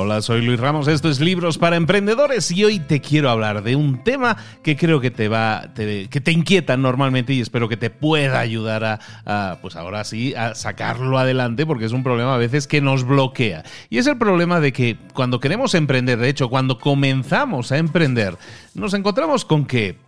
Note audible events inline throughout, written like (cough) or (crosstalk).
Hola, soy Luis Ramos, esto es Libros para Emprendedores y hoy te quiero hablar de un tema que creo que te va, que te inquieta normalmente y espero que te pueda ayudar a, pues ahora sí, a sacarlo adelante porque es un problema a veces que nos bloquea. Y es el problema de que cuando queremos emprender, de hecho, cuando comenzamos a emprender, nos encontramos con que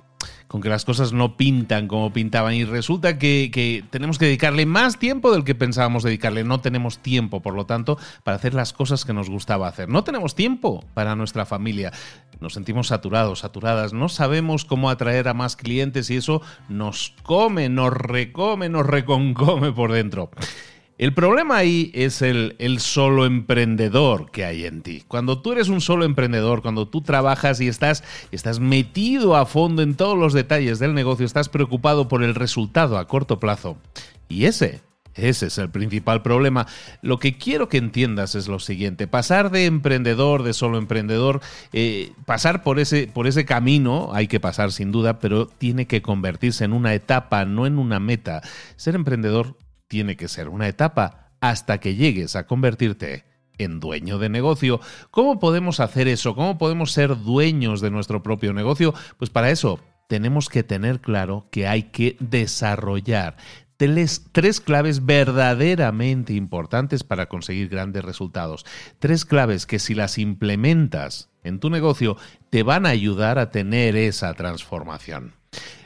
con que las cosas no pintan como pintaban y resulta que, tenemos que dedicarle más tiempo del que pensábamos dedicarle. No tenemos tiempo, por lo tanto, para hacer las cosas que nos gustaba hacer. No tenemos tiempo para nuestra familia. Nos sentimos saturados, saturadas. No sabemos cómo atraer a más clientes y eso nos come, nos recome, nos reconcome por dentro. El problema ahí es el, solo emprendedor que hay en ti. Cuando tú eres un solo emprendedor, cuando tú trabajas y estás, estás metido a fondo en todos los detalles del negocio, estás preocupado por el resultado a corto plazo. Y ese ese es el principal problema. Lo que quiero que entiendas es lo siguiente. Pasar de emprendedor, de solo emprendedor, eh, pasar por ese, por ese camino, hay que pasar sin duda, pero tiene que convertirse en una etapa, no en una meta. Ser emprendedor tiene que ser una etapa hasta que llegues a convertirte en dueño de negocio. ¿Cómo podemos hacer eso? ¿Cómo podemos ser dueños de nuestro propio negocio? Pues para eso tenemos que tener claro que hay que desarrollar tres, claves verdaderamente importantes para conseguir grandes resultados. Tres claves que si las implementas en tu negocio te van a ayudar a tener esa transformación.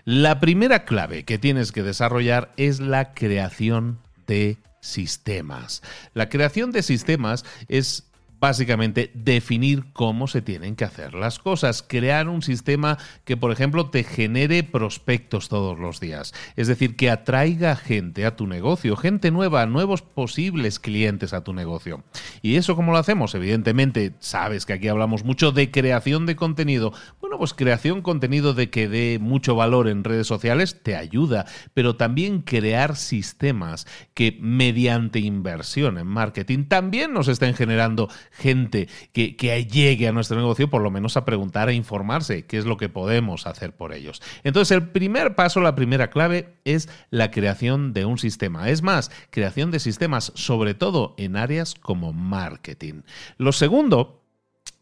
La primera clave que tienes que desarrollar es la creación de sistemas. La creación de sistemas es básicamente definir cómo se tienen que hacer las cosas, crear un sistema que, por ejemplo, te genere prospectos todos los días, es decir, que atraiga gente a tu negocio, gente nueva, nuevos posibles clientes a tu negocio. ¿Y eso cómo lo hacemos? Evidentemente, sabes que aquí hablamos mucho de creación de contenido. Bueno, pues creación contenido de que dé mucho valor en redes sociales te ayuda, pero también crear sistemas que mediante inversión en marketing también nos estén generando gente que, llegue a nuestro negocio, por lo menos a preguntar, a informarse qué es lo que podemos hacer por ellos. Entonces, el primer paso, la primera clave es la creación de un sistema. Es más, creación de sistemas, sobre todo en áreas como marketing. Lo segundo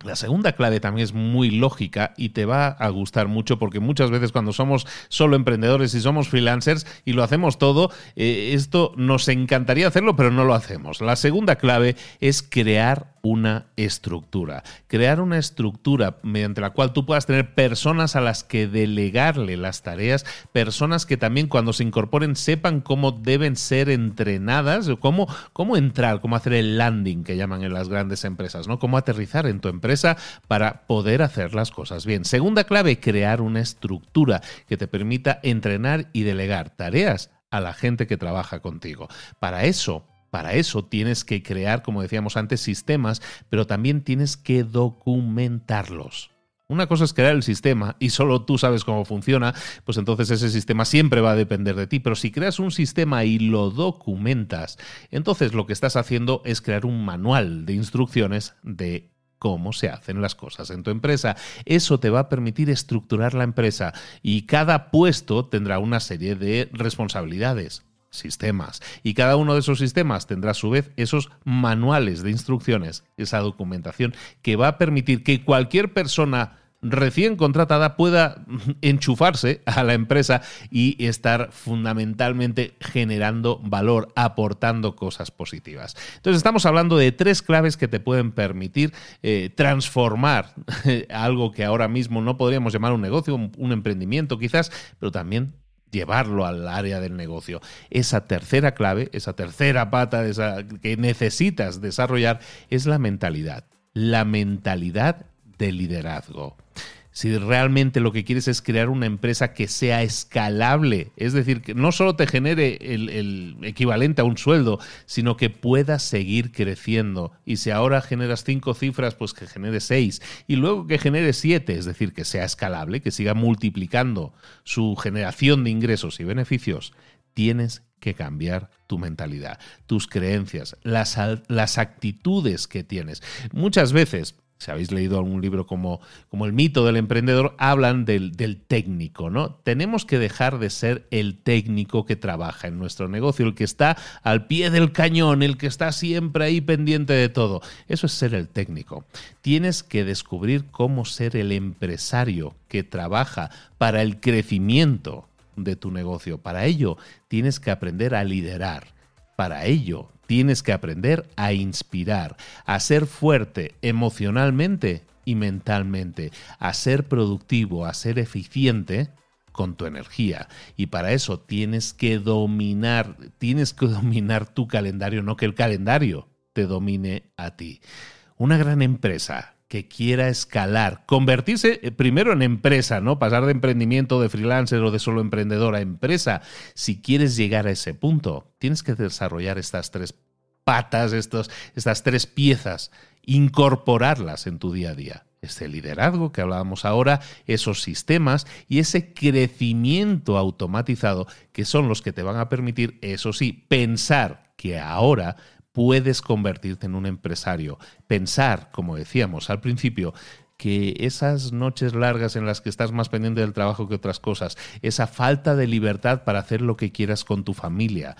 la segunda clave también es muy lógica y te va a gustar mucho porque muchas veces cuando somos solo emprendedores y somos freelancers y lo hacemos todo, eh, esto nos encantaría hacerlo, pero no lo hacemos. La segunda clave es crear una estructura. Crear una estructura mediante la cual tú puedas tener personas a las que delegarle las tareas, personas que también cuando se incorporen sepan cómo deben ser entrenadas, cómo, cómo entrar, cómo hacer el landing que llaman en las grandes empresas, ¿no? Cómo aterrizar en tu empresa para poder hacer las cosas bien. Segunda clave, crear una estructura que te permita entrenar y delegar tareas a la gente que trabaja contigo. Para eso, para eso tienes que crear, como decíamos antes, sistemas, pero también tienes que documentarlos. Una cosa es crear el sistema y solo tú sabes cómo funciona, pues entonces ese sistema siempre va a depender de ti. Pero si creas un sistema y lo documentas, entonces lo que estás haciendo es crear un manual de instrucciones de cómo se hacen las cosas en tu empresa. Eso te va a permitir estructurar la empresa y cada puesto tendrá una serie de responsabilidades sistemas. Y cada uno de esos sistemas tendrá a su vez esos manuales de instrucciones, esa documentación que va a permitir que cualquier persona recién contratada pueda (laughs) enchufarse a la empresa y estar fundamentalmente generando valor, aportando cosas positivas. Entonces estamos hablando de tres claves que te pueden permitir eh, transformar (laughs) algo que ahora mismo no podríamos llamar un negocio, un emprendimiento quizás, pero también llevarlo al área del negocio. Esa tercera clave, esa tercera pata esa, que necesitas desarrollar es la mentalidad. La mentalidad de liderazgo si realmente lo que quieres es crear una empresa que sea escalable, es decir, que no solo te genere el, equivalente a un sueldo, sino que pueda seguir creciendo. Y si ahora generas cinco cifras, pues que genere seis. Y luego que genere siete, es decir, que sea escalable, que siga multiplicando su generación de ingresos y beneficios, tienes que cambiar tu mentalidad, tus creencias, las, las actitudes que tienes. Muchas veces si habéis leído algún libro como, como El mito del emprendedor, hablan del, del, técnico, ¿no? Tenemos que dejar de ser el técnico que trabaja en nuestro negocio, el que está al pie del cañón, el que está siempre ahí pendiente de todo. Eso es ser el técnico. Tienes que descubrir cómo ser el empresario que trabaja para el crecimiento de tu negocio. Para ello, tienes que aprender a liderar. Para ello, tienes que aprender a inspirar, a ser fuerte emocionalmente y mentalmente, a ser productivo, a ser eficiente con tu energía. Y para eso tienes que dominar, tienes que dominar tu calendario, no que el calendario te domine a ti. Una gran empresa que quiera escalar, convertirse eh, primero en empresa, ¿no? Pasar de emprendimiento, de freelancer o de solo emprendedor a empresa. Si quieres llegar a ese punto, tienes que desarrollar estas tres patas, estos, estas tres piezas, incorporarlas en tu día a día. Este liderazgo que hablábamos ahora, esos sistemas y ese crecimiento automatizado que son los que te van a permitir, eso sí, pensar que ahora puedes convertirte en un empresario. Pensar, como decíamos al principio, que esas noches largas en las que estás más pendiente del trabajo que otras cosas, esa falta de libertad para hacer lo que quieras con tu familia,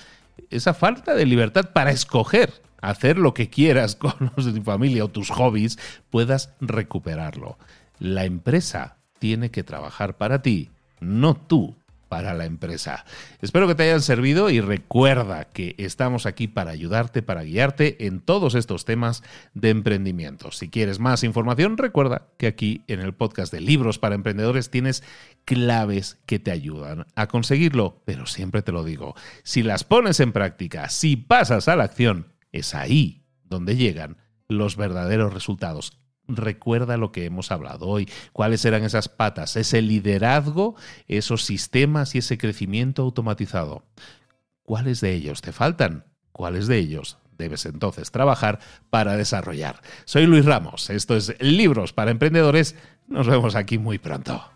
esa falta de libertad para escoger hacer lo que quieras (laughs) con los de tu familia o tus hobbies, puedas recuperarlo. La empresa tiene que trabajar para ti, no tú para la empresa. Espero que te hayan servido y recuerda que estamos aquí para ayudarte, para guiarte en todos estos temas de emprendimiento. Si quieres más información, recuerda que aquí en el podcast de Libros para Emprendedores tienes claves que te ayudan a conseguirlo, pero siempre te lo digo, si las pones en práctica, si pasas a la acción, es ahí donde llegan los verdaderos resultados recuerda lo que hemos hablado hoy. ¿Cuáles eran esas patas? Ese liderazgo, esos sistemas y ese crecimiento automatizado. ¿Cuáles de ellos te faltan? ¿Cuáles de ellos debes entonces trabajar para desarrollar? Soy Luis Ramos, esto es Libros para Emprendedores. Nos vemos aquí muy pronto.